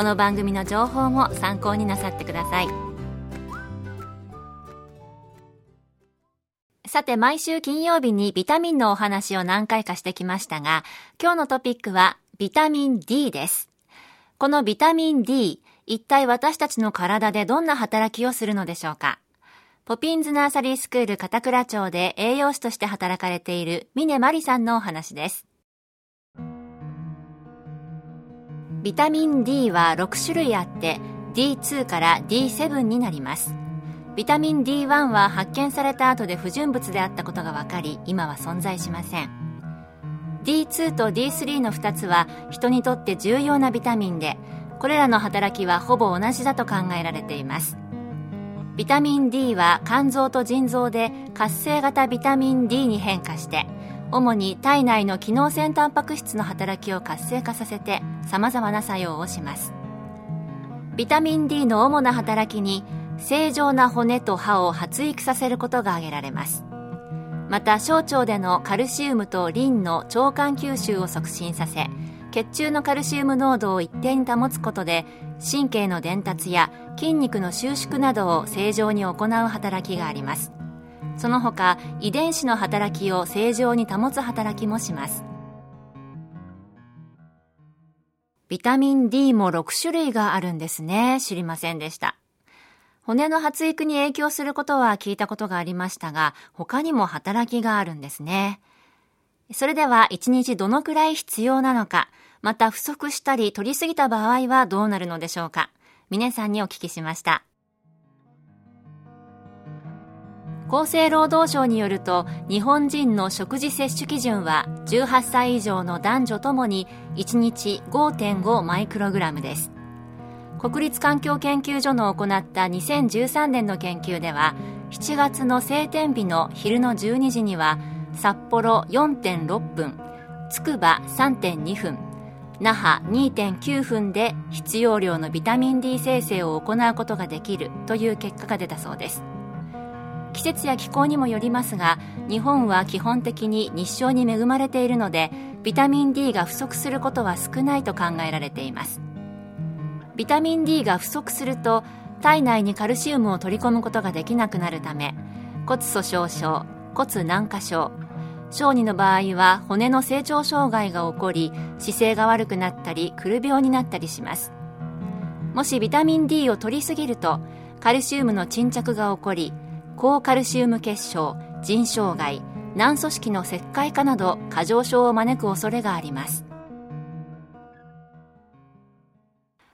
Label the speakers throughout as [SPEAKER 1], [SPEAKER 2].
[SPEAKER 1] この番組の情報も参考になさってください。さて毎週金曜日にビタミンのお話を何回かしてきましたが今日のトピックはビタミン D です。このビタミン D 一体私たちの体でどんな働きをするのでしょうか？ポピンズナーサリースクール片倉町で栄養士として働かれている峰真理さんのお話です。ビタミン D は6種類あって D2 から D7 になります。ビタミン D1 は発見された後で不純物であったことが分かり今は存在しません。D2 と D3 の2つは人にとって重要なビタミンでこれらの働きはほぼ同じだと考えられています。ビタミン D は肝臓と腎臓で活性型ビタミン D に変化して主に体内の機能性タンパク質の働きを活性化させて様々な作用をします。ビタミン D の主な働きに正常な骨と歯を発育させることが挙げられます。また小腸でのカルシウムとリンの腸管吸収を促進させ血中のカルシウム濃度を一定に保つことで神経の伝達や筋肉の収縮などを正常に行う働きがあります。その他遺伝子の働きを正常に保つ働きもします。ビタミン D も6種類があるんですね。知りませんでした。骨の発育に影響することは聞いたことがありましたが他にも働きがあるんですね。それでは1日どのくらい必要なのかまた不足したり取りすぎた場合はどうなるのでしょうか。峰さんにお聞きしました。厚生労働省によると日本人の食事摂取基準は18歳以上の男女ともに1日5.5マイクログラムです。国立環境研究所の行った2013年の研究では7月の晴天日の昼の12時には札幌4.6分つくば3.2分那覇2.9分で必要量のビタミン D 生成を行うことができるという結果が出たそうです。季節や気候にもよりますが日本は基本的に日照に恵まれているのでビタミン D が不足することは少ないと考えられています。ビタミン D が不足すると体内にカルシウムを取り込むことができなくなるため骨粗しょう症骨軟化症小児の場合は骨の成長障害が起こり姿勢が悪くなったりくる病になったりします。もしビタミン D を取りすぎるとカルシウムの沈着が起こり高カルシウム結晶腎障害軟組織の石灰化など過剰症を招く恐れがあります。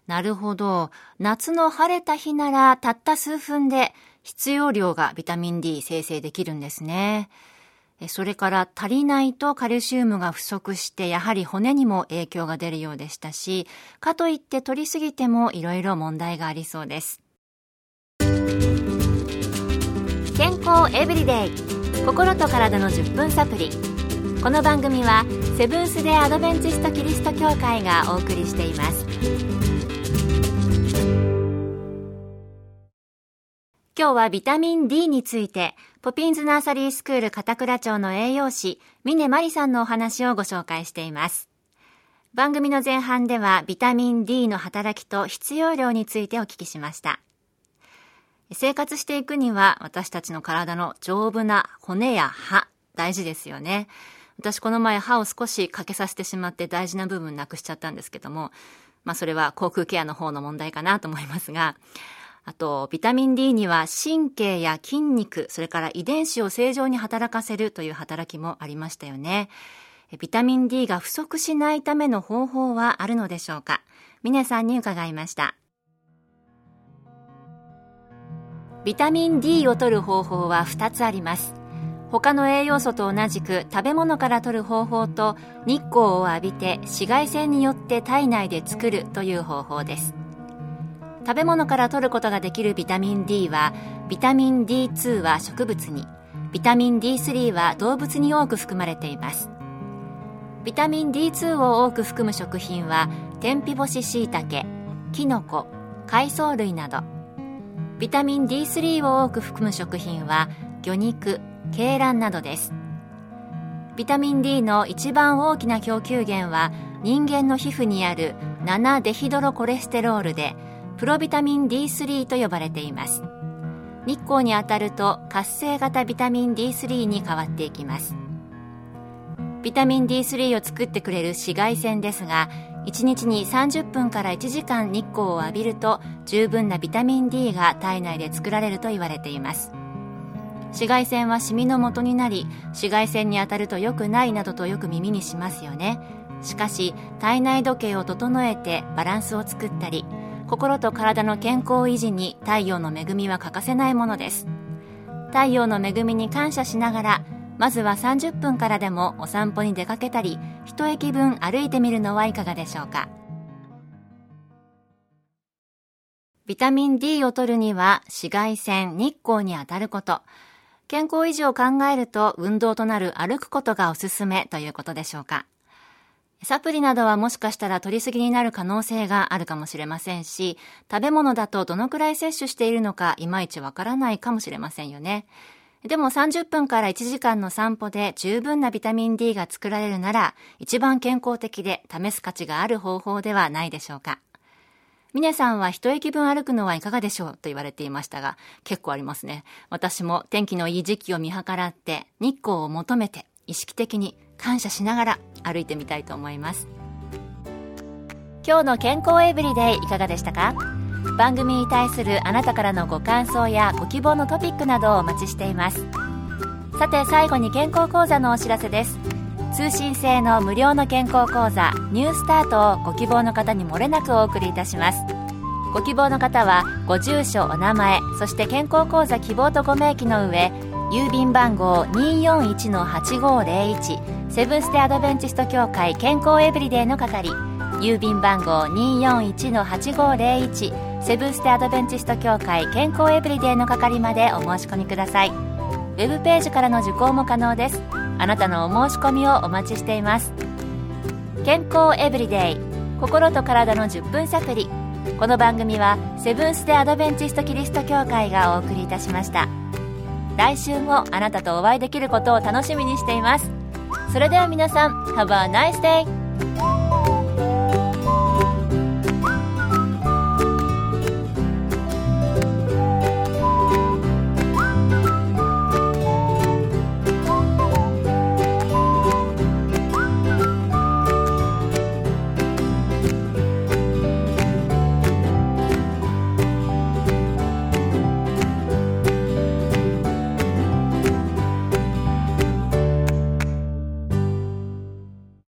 [SPEAKER 1] なるほど。夏の晴れた日ならたった数分で必要量がビタミン D 生成できるんですね。それから足りないとカルシウムが不足してやはり骨にも影響が出るようでしたしかといって取りすぎてもいろいろ問題がありそうです。健康エブリデイ。心と体の10分サプリ。この番組はセブンス・デ・アドベンチスト・キリスト教会がお送りしています。今日はビタミン D についてポピンズナーサリースクール片倉町の栄養士峰真理さんのお話をご紹介しています。番組の前半ではビタミン D の働きと必要量についてお聞きしました。生活していくには私たちの体の丈夫な骨や歯大事ですよね私この前歯を少し欠けさせてしまって大事な部分なくしちゃったんですけどもまあそれは口腔ケアの方の問題かなと思いますがあと、ビタミン D には神経や筋肉、それから遺伝子を正常に働かせるという働きもありましたよね。ビタミン D が不足しないための方法はあるのでしょうか？峰さんに伺いました。ビタミン D を摂る方法は2つあります。他の栄養素と同じく食べ物から摂る方法と日光を浴びて紫外線によって体内で作るという方法です。食べ物から摂ることができるビタミン D はビタミン D2 は植物にビタミン D3 は動物に多く含まれていますビタミン D2 を多く含む食品は天日干し椎茸きのこ海藻類などビタミン D3 を多く含む食品は魚肉鶏卵などです。ビタミン D の一番大きな供給源は人間の皮膚にある7デヒドロコレステロールでプロビタミン D3 と呼ばれています。日光に当たると活性型ビタミン D3 に変わっていきます。ビタミン D3 を作ってくれる紫外線ですが1日に30分から1時間日光を浴びると十分なビタミン D が体内で作られると言われています。紫外線はシミの元になり紫外線に当たると良くないなどとよく耳にしますよね。しかし体内時計を整えてバランスを作ったり心と体の健康維持に太陽の恵みは欠かせないものです。太陽の恵みに感謝しながらまずは30分からでもお散歩に出かけたり一駅分歩いてみるのはいかがでしょうかビタミン D を取るには紫外線、日光に当たること、健康維持を考えると運動となる歩くことがおすすめということでしょうか。サプリなどはもしかしたら取りすぎになる可能性があるかもしれませんし、食べ物だとどのくらい摂取しているのかいまいちわからないかもしれませんよね。でも30分から1時間の散歩で十分なビタミン D が作られるなら、一番健康的で試す価値がある方法ではないでしょうか。峰さんは一駅分歩くのはいかがでしょう？と言われていましたが、結構ありますね。私も天気のいい時期を見計らって、日光を求めて、意識的に感謝しながら歩いてみたいと思います今日の健康エブリデイいかがでしたか？番組に対するあなたからのご感想やご希望のトピックなどをお待ちしています。さて最後に健康講座のお知らせです。通信制の無料の健康講座ニュースタートをご希望の方にもれなくお送りいたします。ご希望の方はご住所お名前そして健康講座希望とご明記の上郵便番号241-8501セブンステアドベンチスト協会健康エブリデイの係郵便番号241-8501セブンステアドベンチスト協会健康エブリデイの係までお申し込みください。ウェブページからの受講も可能です。あなたのお申し込みをお待ちしています。健康エブリデイ心と体の10分サプリこの番組はセブンス・テアドベンチスト・キリスト教会がお送りいたしました。来週もあなたとお会いできることを楽しみにしています。それでは皆さん Have a nice day!